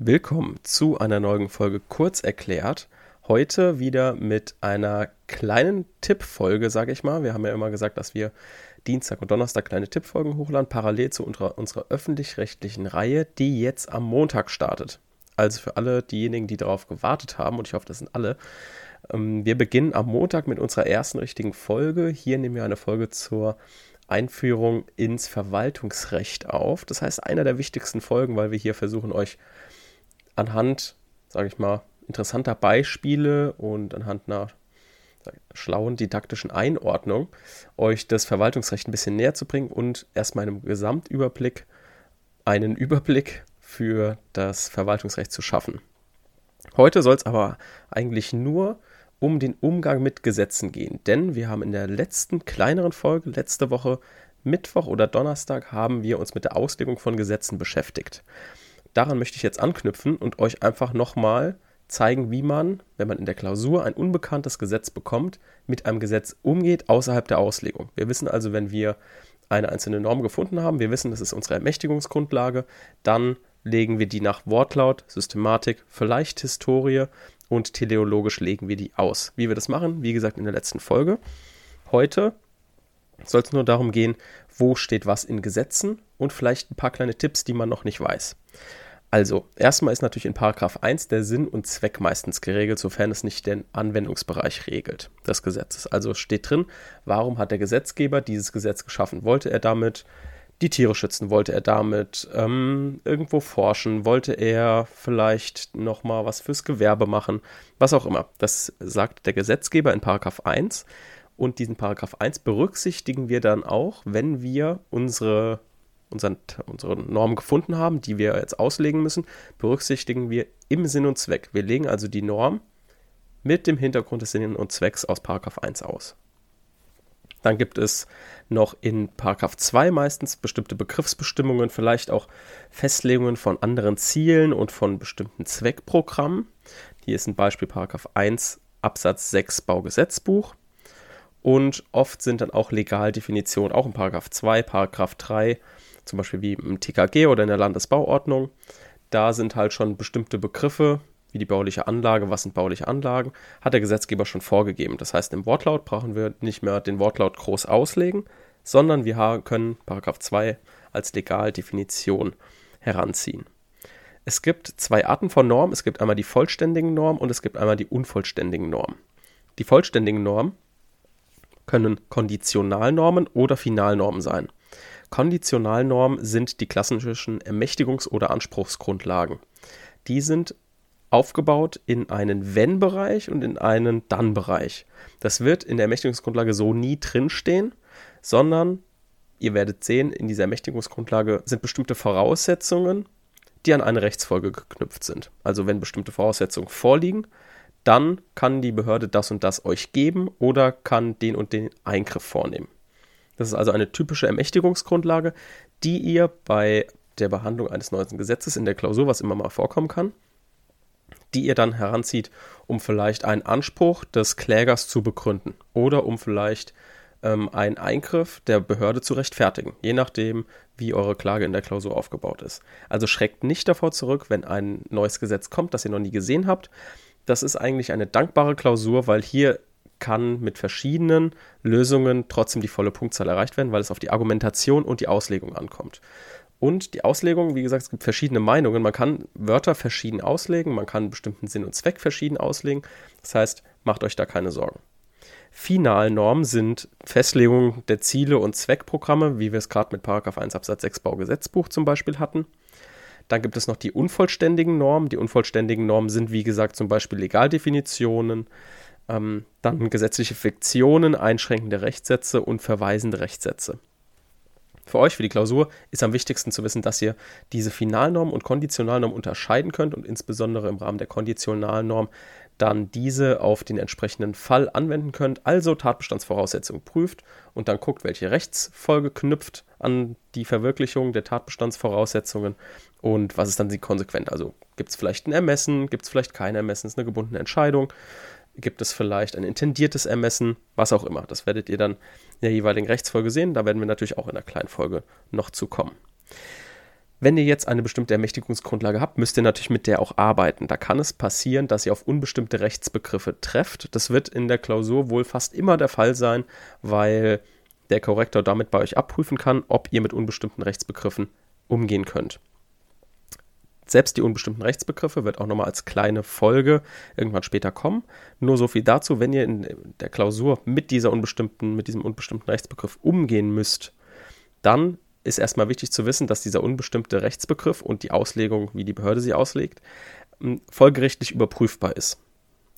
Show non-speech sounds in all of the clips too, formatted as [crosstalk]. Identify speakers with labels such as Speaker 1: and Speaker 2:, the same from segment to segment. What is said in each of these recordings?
Speaker 1: Willkommen zu einer neuen Folge Kurz erklärt. Heute wieder mit einer kleinen Tippfolge, sage ich mal. Wir haben ja immer gesagt, dass wir Dienstag und Donnerstag kleine Tippfolgen hochladen, parallel zu unserer, unserer öffentlich-rechtlichen Reihe, die jetzt am Montag startet. Also für alle diejenigen, die darauf gewartet haben, und ich hoffe, das sind alle, ähm, wir beginnen am Montag mit unserer ersten richtigen Folge. Hier nehmen wir eine Folge zur Einführung ins Verwaltungsrecht auf. Das heißt, einer der wichtigsten Folgen, weil wir hier versuchen, euch anhand, sage ich mal, interessanter Beispiele und anhand einer schlauen didaktischen Einordnung euch das Verwaltungsrecht ein bisschen näher zu bringen und erstmal einem Gesamtüberblick einen Überblick für das Verwaltungsrecht zu schaffen. Heute soll es aber eigentlich nur um den Umgang mit Gesetzen gehen, denn wir haben in der letzten kleineren Folge, letzte Woche Mittwoch oder Donnerstag, haben wir uns mit der Auslegung von Gesetzen beschäftigt daran möchte ich jetzt anknüpfen und euch einfach nochmal zeigen, wie man, wenn man in der Klausur ein unbekanntes Gesetz bekommt, mit einem Gesetz umgeht außerhalb der Auslegung. Wir wissen also, wenn wir eine einzelne Norm gefunden haben, wir wissen, das ist unsere Ermächtigungsgrundlage, dann legen wir die nach Wortlaut, Systematik, vielleicht Historie und teleologisch legen wir die aus. Wie wir das machen, wie gesagt, in der letzten Folge. Heute soll es nur darum gehen, wo steht was in Gesetzen und vielleicht ein paar kleine Tipps, die man noch nicht weiß. Also, erstmal ist natürlich in Paragraph 1 der Sinn und Zweck meistens geregelt, sofern es nicht den Anwendungsbereich regelt des Gesetzes. Also steht drin, warum hat der Gesetzgeber dieses Gesetz geschaffen? Wollte er damit die Tiere schützen? Wollte er damit ähm, irgendwo forschen? Wollte er vielleicht nochmal was fürs Gewerbe machen? Was auch immer. Das sagt der Gesetzgeber in Paragraph 1. Und diesen Paragraph 1 berücksichtigen wir dann auch, wenn wir unsere unseren, unsere Norm gefunden haben, die wir jetzt auslegen müssen, berücksichtigen wir im Sinn und Zweck. Wir legen also die Norm mit dem Hintergrund des Sinn und Zwecks aus 1 aus. Dann gibt es noch in 2 meistens bestimmte Begriffsbestimmungen, vielleicht auch Festlegungen von anderen Zielen und von bestimmten Zweckprogrammen. Hier ist ein Beispiel 1 Absatz 6 Baugesetzbuch. Und oft sind dann auch Legaldefinitionen, auch in 2, 3 zum Beispiel wie im TKG oder in der Landesbauordnung. Da sind halt schon bestimmte Begriffe, wie die bauliche Anlage, was sind bauliche Anlagen, hat der Gesetzgeber schon vorgegeben. Das heißt, im Wortlaut brauchen wir nicht mehr den Wortlaut groß auslegen, sondern wir können Paragraph 2 als Legaldefinition heranziehen. Es gibt zwei Arten von Normen. Es gibt einmal die vollständigen Normen und es gibt einmal die unvollständigen Normen. Die vollständigen Normen können Konditionalnormen oder Finalnormen sein. Konditionalnormen sind die klassischen Ermächtigungs- oder Anspruchsgrundlagen. Die sind aufgebaut in einen Wenn-Bereich und in einen Dann-Bereich. Das wird in der Ermächtigungsgrundlage so nie drinstehen, sondern ihr werdet sehen, in dieser Ermächtigungsgrundlage sind bestimmte Voraussetzungen, die an eine Rechtsfolge geknüpft sind. Also wenn bestimmte Voraussetzungen vorliegen, dann kann die Behörde das und das euch geben oder kann den und den Eingriff vornehmen. Das ist also eine typische Ermächtigungsgrundlage, die ihr bei der Behandlung eines neuen Gesetzes in der Klausur, was immer mal vorkommen kann, die ihr dann heranzieht, um vielleicht einen Anspruch des Klägers zu begründen oder um vielleicht ähm, einen Eingriff der Behörde zu rechtfertigen, je nachdem, wie eure Klage in der Klausur aufgebaut ist. Also schreckt nicht davor zurück, wenn ein neues Gesetz kommt, das ihr noch nie gesehen habt. Das ist eigentlich eine dankbare Klausur, weil hier kann mit verschiedenen Lösungen trotzdem die volle Punktzahl erreicht werden, weil es auf die Argumentation und die Auslegung ankommt. Und die Auslegung, wie gesagt, es gibt verschiedene Meinungen. Man kann Wörter verschieden auslegen, man kann bestimmten Sinn und Zweck verschieden auslegen. Das heißt, macht euch da keine Sorgen. Finalnormen sind Festlegungen der Ziele und Zweckprogramme, wie wir es gerade mit 1 Absatz 6 Baugesetzbuch zum Beispiel hatten. Dann gibt es noch die unvollständigen Normen. Die unvollständigen Normen sind, wie gesagt, zum Beispiel Legaldefinitionen, ähm, dann gesetzliche Fiktionen, einschränkende Rechtssätze und verweisende Rechtssätze. Für euch, für die Klausur, ist am wichtigsten zu wissen, dass ihr diese Finalnorm und Konditionalnorm unterscheiden könnt und insbesondere im Rahmen der Konditionalnorm dann diese auf den entsprechenden Fall anwenden könnt. Also Tatbestandsvoraussetzungen prüft und dann guckt, welche Rechtsfolge knüpft an die Verwirklichung der Tatbestandsvoraussetzungen und was ist dann die konsequent. Also gibt es vielleicht ein Ermessen, gibt es vielleicht kein Ermessen, ist eine gebundene Entscheidung gibt es vielleicht ein intendiertes Ermessen, was auch immer. Das werdet ihr dann in der jeweiligen Rechtsfolge sehen. Da werden wir natürlich auch in der kleinen Folge noch zu kommen. Wenn ihr jetzt eine bestimmte Ermächtigungsgrundlage habt, müsst ihr natürlich mit der auch arbeiten. Da kann es passieren, dass ihr auf unbestimmte Rechtsbegriffe trefft. Das wird in der Klausur wohl fast immer der Fall sein, weil der Korrektor damit bei euch abprüfen kann, ob ihr mit unbestimmten Rechtsbegriffen umgehen könnt. Selbst die unbestimmten Rechtsbegriffe wird auch nochmal als kleine Folge irgendwann später kommen. Nur so viel dazu, wenn ihr in der Klausur mit dieser unbestimmten, mit diesem unbestimmten Rechtsbegriff umgehen müsst, dann ist erstmal wichtig zu wissen, dass dieser unbestimmte Rechtsbegriff und die Auslegung, wie die Behörde sie auslegt, folgerichtlich überprüfbar ist.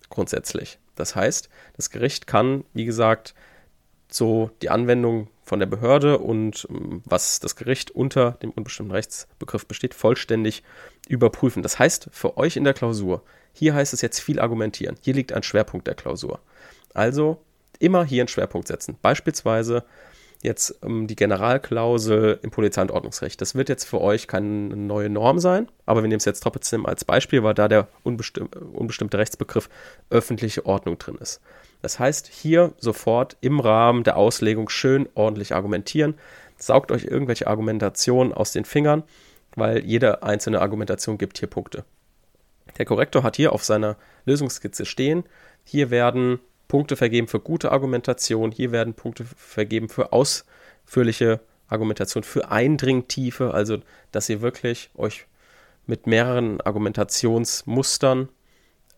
Speaker 1: Grundsätzlich. Das heißt, das Gericht kann, wie gesagt, so die Anwendung von der Behörde und was das Gericht unter dem unbestimmten Rechtsbegriff besteht, vollständig überprüfen. Das heißt, für euch in der Klausur, hier heißt es jetzt viel argumentieren. Hier liegt ein Schwerpunkt der Klausur. Also immer hier einen Schwerpunkt setzen. Beispielsweise jetzt ähm, die Generalklausel im Polizei- und Ordnungsrecht. Das wird jetzt für euch keine neue Norm sein, aber wir nehmen es jetzt trotzdem als Beispiel, weil da der unbestimm unbestimmte Rechtsbegriff öffentliche Ordnung drin ist. Das heißt, hier sofort im Rahmen der Auslegung schön ordentlich argumentieren. Saugt euch irgendwelche Argumentationen aus den Fingern, weil jede einzelne Argumentation gibt hier Punkte. Der Korrektor hat hier auf seiner Lösungsskizze stehen, hier werden Punkte vergeben für gute Argumentation, hier werden Punkte vergeben für ausführliche Argumentation, für Eindringtiefe, also dass ihr wirklich euch mit mehreren Argumentationsmustern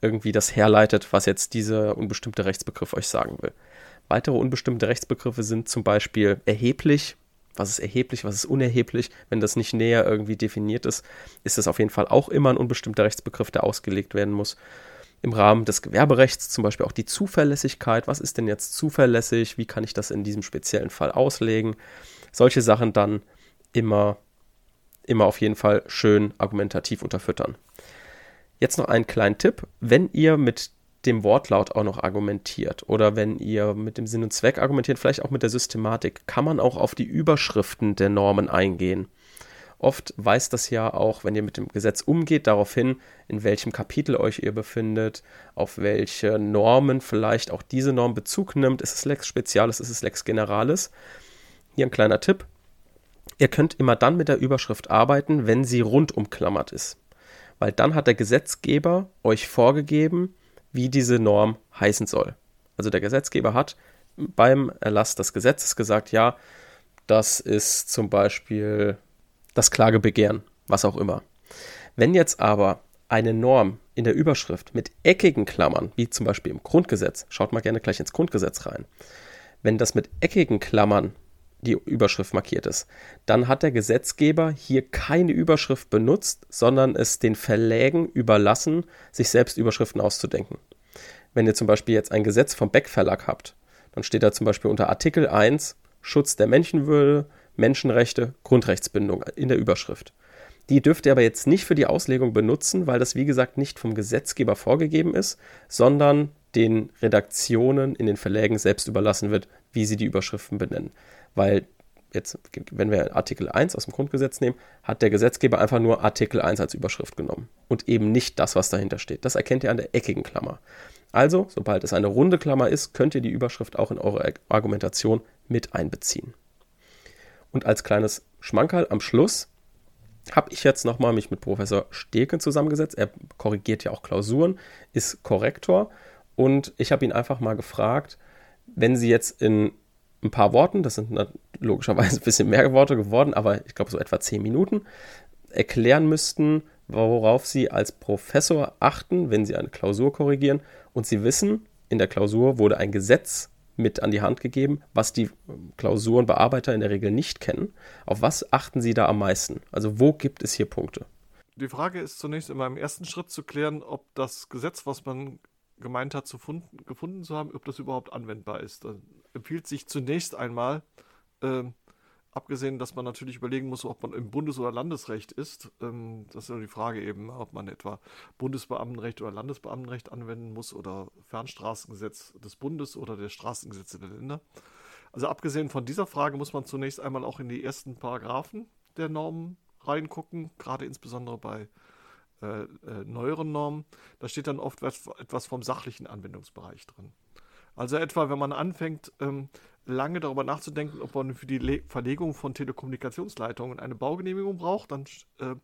Speaker 1: irgendwie das herleitet, was jetzt dieser unbestimmte Rechtsbegriff euch sagen will. Weitere unbestimmte Rechtsbegriffe sind zum Beispiel erheblich. Was ist erheblich, was ist unerheblich? Wenn das nicht näher irgendwie definiert ist, ist es auf jeden Fall auch immer ein unbestimmter Rechtsbegriff, der ausgelegt werden muss im Rahmen des Gewerberechts zum Beispiel auch die Zuverlässigkeit. Was ist denn jetzt zuverlässig? Wie kann ich das in diesem speziellen Fall auslegen? Solche Sachen dann immer, immer auf jeden Fall schön argumentativ unterfüttern. Jetzt noch einen kleinen Tipp. Wenn ihr mit dem Wortlaut auch noch argumentiert oder wenn ihr mit dem Sinn und Zweck argumentiert, vielleicht auch mit der Systematik, kann man auch auf die Überschriften der Normen eingehen. Oft weist das ja auch, wenn ihr mit dem Gesetz umgeht, darauf hin, in welchem Kapitel euch ihr befindet, auf welche Normen vielleicht auch diese Norm Bezug nimmt. Ist es Lex Spezialis, ist es Lex Generalis? Hier ein kleiner Tipp. Ihr könnt immer dann mit der Überschrift arbeiten, wenn sie rundumklammert ist. Weil dann hat der Gesetzgeber euch vorgegeben, wie diese Norm heißen soll. Also der Gesetzgeber hat beim Erlass des Gesetzes gesagt, ja, das ist zum Beispiel das Klagebegehren, was auch immer. Wenn jetzt aber eine Norm in der Überschrift mit eckigen Klammern, wie zum Beispiel im Grundgesetz, schaut mal gerne gleich ins Grundgesetz rein, wenn das mit eckigen Klammern die Überschrift markiert ist, dann hat der Gesetzgeber hier keine Überschrift benutzt, sondern es den Verlägen überlassen, sich selbst Überschriften auszudenken. Wenn ihr zum Beispiel jetzt ein Gesetz vom Beck Verlag habt, dann steht da zum Beispiel unter Artikel 1 Schutz der Menschenwürde, Menschenrechte, Grundrechtsbindung in der Überschrift. Die dürft ihr aber jetzt nicht für die Auslegung benutzen, weil das wie gesagt nicht vom Gesetzgeber vorgegeben ist, sondern den Redaktionen in den Verlägen selbst überlassen wird, wie sie die Überschriften benennen. Weil jetzt, wenn wir Artikel 1 aus dem Grundgesetz nehmen, hat der Gesetzgeber einfach nur Artikel 1 als Überschrift genommen und eben nicht das, was dahinter steht. Das erkennt ihr an der eckigen Klammer. Also, sobald es eine runde Klammer ist, könnt ihr die Überschrift auch in eure Argumentation mit einbeziehen. Und als kleines Schmankerl am Schluss habe ich jetzt nochmal mich mit Professor Steken zusammengesetzt. Er korrigiert ja auch Klausuren, ist Korrektor. Und ich habe ihn einfach mal gefragt, wenn Sie jetzt in ein paar Worten, das sind logischerweise [laughs] ein bisschen mehr Worte geworden, aber ich glaube so etwa zehn Minuten, erklären müssten, worauf Sie als Professor achten, wenn Sie eine Klausur korrigieren. Und Sie wissen, in der Klausur wurde ein Gesetz mit an die Hand gegeben, was die Klausurenbearbeiter in der Regel nicht kennen. Auf was achten Sie da am meisten? Also wo gibt es hier Punkte?
Speaker 2: Die Frage ist zunächst in meinem ersten Schritt zu klären, ob das Gesetz, was man gemeint hat, zu funden, gefunden zu haben, ob das überhaupt anwendbar ist. Da empfiehlt sich zunächst einmal, äh, Abgesehen, dass man natürlich überlegen muss, ob man im Bundes- oder Landesrecht ist. Ähm, das ist ja die Frage eben, ob man etwa Bundesbeamtenrecht oder Landesbeamtenrecht anwenden muss oder Fernstraßengesetz des Bundes oder der Straßengesetze der Länder. Also abgesehen von dieser Frage muss man zunächst einmal auch in die ersten Paragraphen der Normen reingucken, gerade insbesondere bei äh, äh, neueren Normen. Da steht dann oft etwas vom sachlichen Anwendungsbereich drin. Also etwa, wenn man anfängt, ähm, lange darüber nachzudenken, ob man für die Le Verlegung von Telekommunikationsleitungen eine Baugenehmigung braucht, dann äh,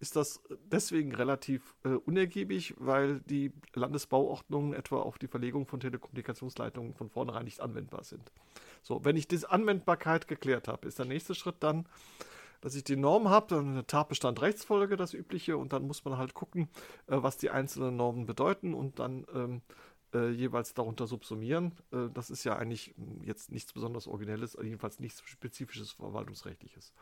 Speaker 2: ist das deswegen relativ äh, unergiebig, weil die Landesbauordnungen etwa auf die Verlegung von Telekommunikationsleitungen von vornherein nicht anwendbar sind. So, wenn ich diese Anwendbarkeit geklärt habe, ist der nächste Schritt dann, dass ich die Norm habe, dann eine Tatbestand Rechtsfolge, das übliche, und dann muss man halt gucken, äh, was die einzelnen Normen bedeuten und dann ähm, äh, jeweils darunter subsumieren. Äh, das ist ja eigentlich jetzt nichts besonders Originelles, jedenfalls nichts Spezifisches Verwaltungsrechtliches.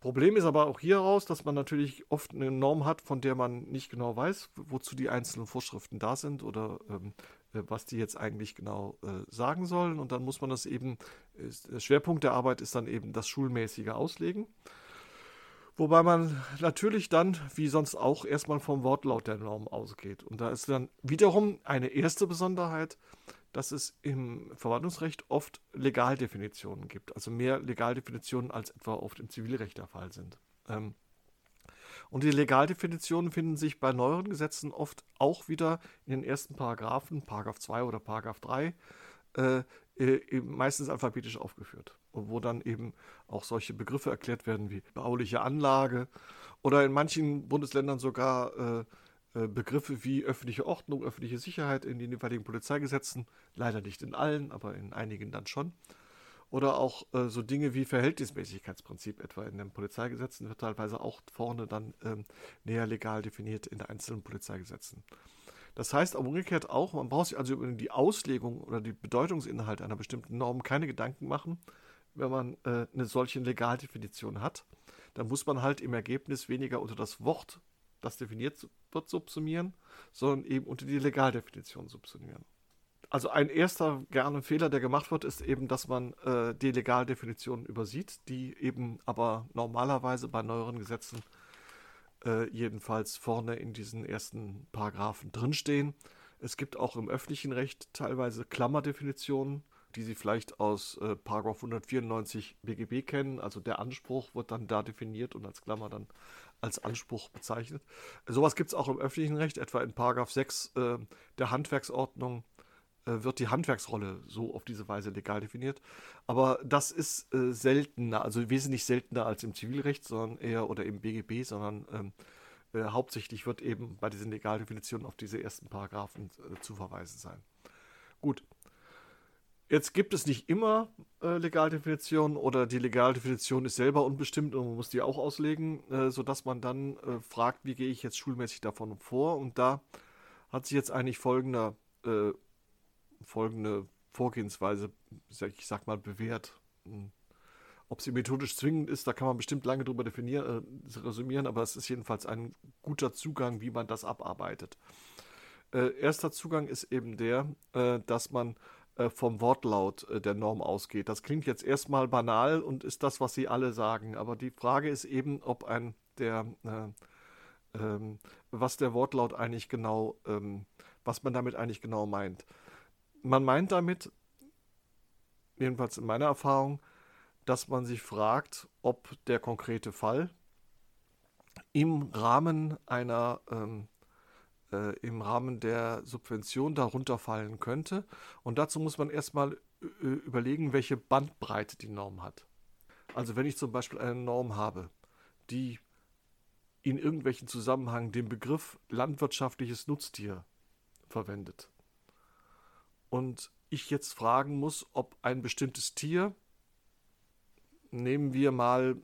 Speaker 2: Problem ist aber auch hier heraus, dass man natürlich oft eine Norm hat, von der man nicht genau weiß, wozu die einzelnen Vorschriften da sind oder ähm, äh, was die jetzt eigentlich genau äh, sagen sollen. Und dann muss man das eben, ist, der Schwerpunkt der Arbeit ist dann eben das schulmäßige Auslegen. Wobei man natürlich dann, wie sonst auch, erstmal vom Wortlaut der Norm ausgeht. Und da ist dann wiederum eine erste Besonderheit, dass es im Verwaltungsrecht oft Legaldefinitionen gibt. Also mehr Legaldefinitionen als etwa oft im Zivilrecht der Fall sind. Ähm, und die Legaldefinitionen finden sich bei neueren Gesetzen oft auch wieder in den ersten Paragraphen, Paragraph 2 oder Paragraph 3, äh, äh, meistens alphabetisch aufgeführt wo dann eben auch solche Begriffe erklärt werden wie bauliche Anlage oder in manchen Bundesländern sogar äh, äh, Begriffe wie öffentliche Ordnung, öffentliche Sicherheit in den jeweiligen Polizeigesetzen, leider nicht in allen, aber in einigen dann schon. Oder auch äh, so Dinge wie Verhältnismäßigkeitsprinzip etwa in den Polizeigesetzen wird teilweise auch vorne dann ähm, näher legal definiert in den einzelnen Polizeigesetzen. Das heißt aber umgekehrt auch, man braucht sich also über die Auslegung oder die Bedeutungsinhalt einer bestimmten Norm keine Gedanken machen, wenn man äh, eine solche Legaldefinition hat, dann muss man halt im Ergebnis weniger unter das Wort, das definiert wird, subsumieren, sondern eben unter die Legaldefinition subsumieren. Also ein erster gerne Fehler, der gemacht wird, ist eben, dass man äh, die Legaldefinition übersieht, die eben aber normalerweise bei neueren Gesetzen äh, jedenfalls vorne in diesen ersten Paragraphen drinstehen. Es gibt auch im öffentlichen Recht teilweise Klammerdefinitionen, die Sie vielleicht aus äh, 194 BGB kennen. Also der Anspruch wird dann da definiert und als Klammer dann als Anspruch bezeichnet. Sowas gibt es auch im öffentlichen Recht, etwa in Paragraph 6 äh, der Handwerksordnung äh, wird die Handwerksrolle so auf diese Weise legal definiert. Aber das ist äh, seltener, also wesentlich seltener als im Zivilrecht, sondern eher oder im BGB, sondern ähm, äh, hauptsächlich wird eben bei diesen Legaldefinitionen auf diese ersten Paragraphen äh, zu verweisen sein. Gut, Jetzt gibt es nicht immer äh, Legaldefinitionen oder die Legaldefinition ist selber unbestimmt und man muss die auch auslegen, äh, sodass man dann äh, fragt, wie gehe ich jetzt schulmäßig davon vor. Und da hat sich jetzt eigentlich folgende, äh, folgende Vorgehensweise, ich sag mal, bewährt. Hm. Ob sie methodisch zwingend ist, da kann man bestimmt lange drüber definieren, äh, resümieren, aber es ist jedenfalls ein guter Zugang, wie man das abarbeitet. Äh, erster Zugang ist eben der, dass man äh, vom Wortlaut äh, der Norm ausgeht. Das klingt jetzt erstmal banal und ist das, was Sie alle sagen. Aber die Frage ist eben, ob ein der äh, ähm, was der Wortlaut eigentlich genau, ähm, was man damit eigentlich genau meint. Man meint damit, jedenfalls in meiner Erfahrung, dass man sich fragt, ob der konkrete Fall im Rahmen einer ähm, äh, im Rahmen der Subvention darunter fallen könnte. Und dazu muss man erstmal äh, überlegen, welche Bandbreite die Norm hat. Also wenn ich zum Beispiel eine Norm habe, die in irgendwelchen Zusammenhang den Begriff landwirtschaftliches Nutztier verwendet und ich jetzt fragen muss, ob ein bestimmtes Tier, nehmen wir mal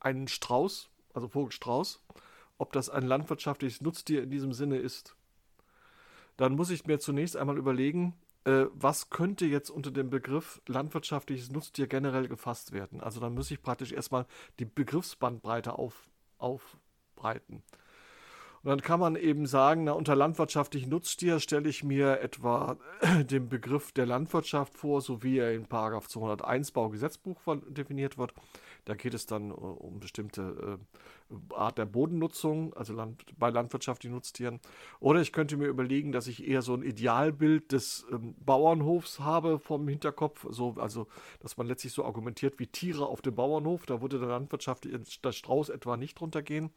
Speaker 2: einen Strauß, also Vogelstrauß, ob das ein landwirtschaftliches Nutztier in diesem Sinne ist, dann muss ich mir zunächst einmal überlegen, äh, was könnte jetzt unter dem Begriff landwirtschaftliches Nutztier generell gefasst werden. Also dann muss ich praktisch erstmal die Begriffsbandbreite auf, aufbreiten. Und dann kann man eben sagen, na, unter landwirtschaftlichen Nutztier stelle ich mir etwa den Begriff der Landwirtschaft vor, so wie er in 201 Baugesetzbuch definiert wird. Da geht es dann äh, um bestimmte äh, Art der Bodennutzung, also Land, bei landwirtschaftlichen Nutztieren. Oder ich könnte mir überlegen, dass ich eher so ein Idealbild des ähm, Bauernhofs habe vom Hinterkopf, so, also dass man letztlich so argumentiert wie Tiere auf dem Bauernhof. Da würde der landwirtschaftliche der Strauß etwa nicht drunter gehen.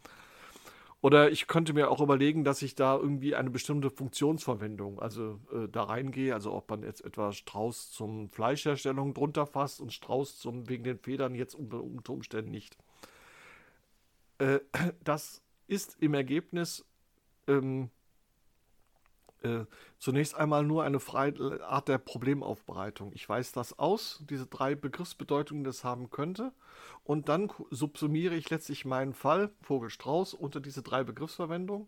Speaker 2: Oder ich könnte mir auch überlegen, dass ich da irgendwie eine bestimmte Funktionsverwendung, also äh, da reingehe, also ob man jetzt etwa Strauß zum Fleischherstellung drunter fasst und Strauß zum wegen den Federn jetzt unter, unter Umständen nicht. Äh, das ist im Ergebnis ähm, äh, zunächst einmal nur eine freie Art der Problemaufbereitung. Ich weiß das aus, diese drei Begriffsbedeutungen das haben könnte, und dann subsumiere ich letztlich meinen Fall, Vogel-Strauß, unter diese drei Begriffsverwendungen.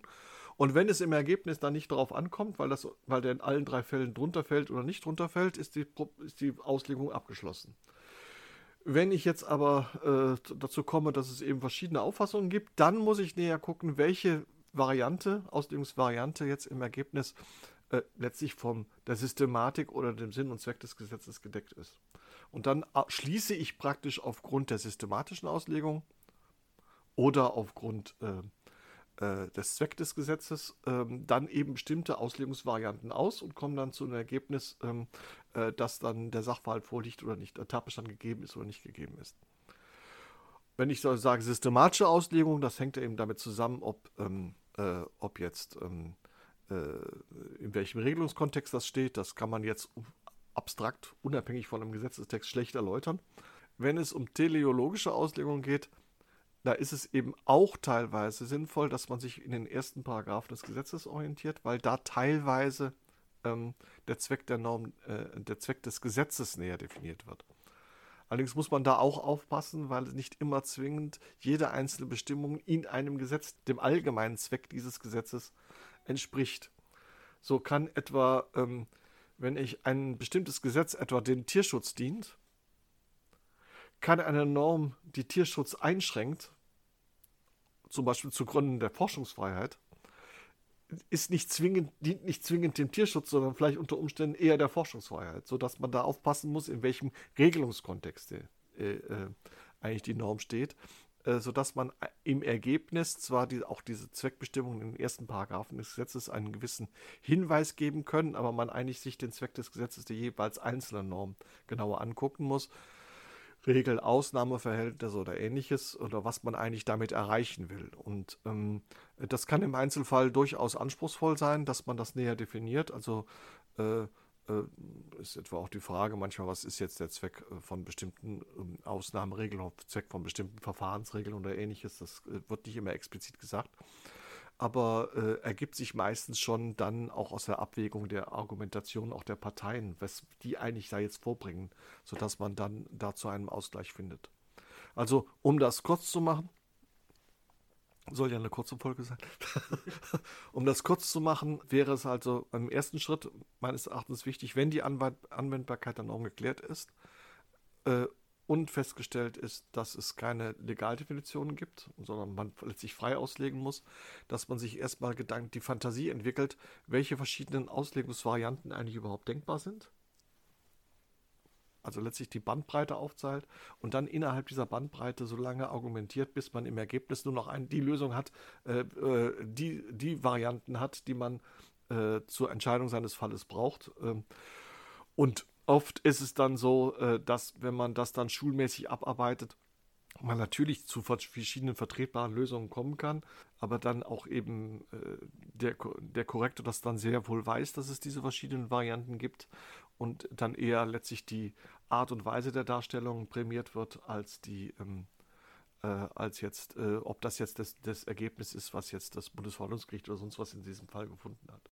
Speaker 2: Und wenn es im Ergebnis dann nicht darauf ankommt, weil, das, weil der in allen drei Fällen drunter fällt oder nicht drunter fällt, ist die, ist die Auslegung abgeschlossen. Wenn ich jetzt aber äh, dazu komme, dass es eben verschiedene Auffassungen gibt, dann muss ich näher gucken, welche Variante, Auslegungsvariante jetzt im Ergebnis äh, letztlich von der Systematik oder dem Sinn und Zweck des Gesetzes gedeckt ist. Und dann äh, schließe ich praktisch aufgrund der systematischen Auslegung oder aufgrund äh, äh, des Zwecks des Gesetzes ähm, dann eben bestimmte Auslegungsvarianten aus und komme dann zu einem Ergebnis, ähm, äh, dass dann der Sachverhalt vorliegt oder nicht, der Tatbestand gegeben ist oder nicht gegeben ist wenn ich so sage systematische Auslegung, das hängt ja eben damit zusammen, ob, ähm, äh, ob jetzt ähm, äh, in welchem Regelungskontext das steht. Das kann man jetzt abstrakt, unabhängig von einem Gesetzestext, schlecht erläutern. Wenn es um teleologische Auslegung geht, da ist es eben auch teilweise sinnvoll, dass man sich in den ersten Paragraphen des Gesetzes orientiert, weil da teilweise ähm, der Zweck der Norm, äh, der Zweck des Gesetzes näher definiert wird. Allerdings muss man da auch aufpassen, weil nicht immer zwingend jede einzelne Bestimmung in einem Gesetz dem allgemeinen Zweck dieses Gesetzes entspricht. So kann etwa, ähm, wenn ich ein bestimmtes Gesetz etwa den Tierschutz dient, kann eine Norm, die Tierschutz einschränkt, zum Beispiel zu Gründen der Forschungsfreiheit, ist nicht zwingend, dient nicht zwingend dem Tierschutz, sondern vielleicht unter Umständen eher der Forschungsfreiheit, sodass man da aufpassen muss, in welchem Regelungskontext äh, äh, eigentlich die Norm steht, äh, sodass man im Ergebnis zwar die, auch diese Zweckbestimmungen in den ersten Paragraphen des Gesetzes einen gewissen Hinweis geben können, aber man eigentlich sich den Zweck des Gesetzes der jeweils einzelnen Norm genauer angucken muss Regel, Ausnahmeverhältnisse oder ähnliches oder was man eigentlich damit erreichen will. Und ähm, das kann im Einzelfall durchaus anspruchsvoll sein, dass man das näher definiert. Also äh, äh, ist etwa auch die Frage manchmal, was ist jetzt der Zweck äh, von bestimmten ähm, Ausnahmeregeln, Zweck von bestimmten Verfahrensregeln oder ähnliches. Das äh, wird nicht immer explizit gesagt aber äh, ergibt sich meistens schon dann auch aus der Abwägung der Argumentation auch der Parteien, was die eigentlich da jetzt vorbringen, sodass man dann da zu einem Ausgleich findet. Also, um das kurz zu machen, soll ja eine kurze Folge sein. [laughs] um das kurz zu machen, wäre es also im ersten Schritt meines Erachtens wichtig, wenn die Anwendbarkeit dann auch geklärt ist, äh, und festgestellt ist, dass es keine Legaldefinitionen gibt, sondern man letztlich frei auslegen muss, dass man sich erstmal Gedanken, die Fantasie entwickelt, welche verschiedenen Auslegungsvarianten eigentlich überhaupt denkbar sind. Also letztlich die Bandbreite aufzeigt und dann innerhalb dieser Bandbreite so lange argumentiert, bis man im Ergebnis nur noch ein, die Lösung hat, äh, äh die, die Varianten hat, die man äh, zur Entscheidung seines Falles braucht. Ähm, und Oft ist es dann so, äh, dass wenn man das dann schulmäßig abarbeitet, man natürlich zu verschiedenen vertretbaren Lösungen kommen kann, aber dann auch eben äh, der, der Korrektor das dann sehr wohl weiß, dass es diese verschiedenen Varianten gibt und dann eher letztlich die Art und Weise der Darstellung prämiert wird, als die ähm, äh, als jetzt, äh, ob das jetzt das, das Ergebnis ist, was jetzt das Bundesverwaltungsgericht oder sonst was in diesem Fall gefunden hat.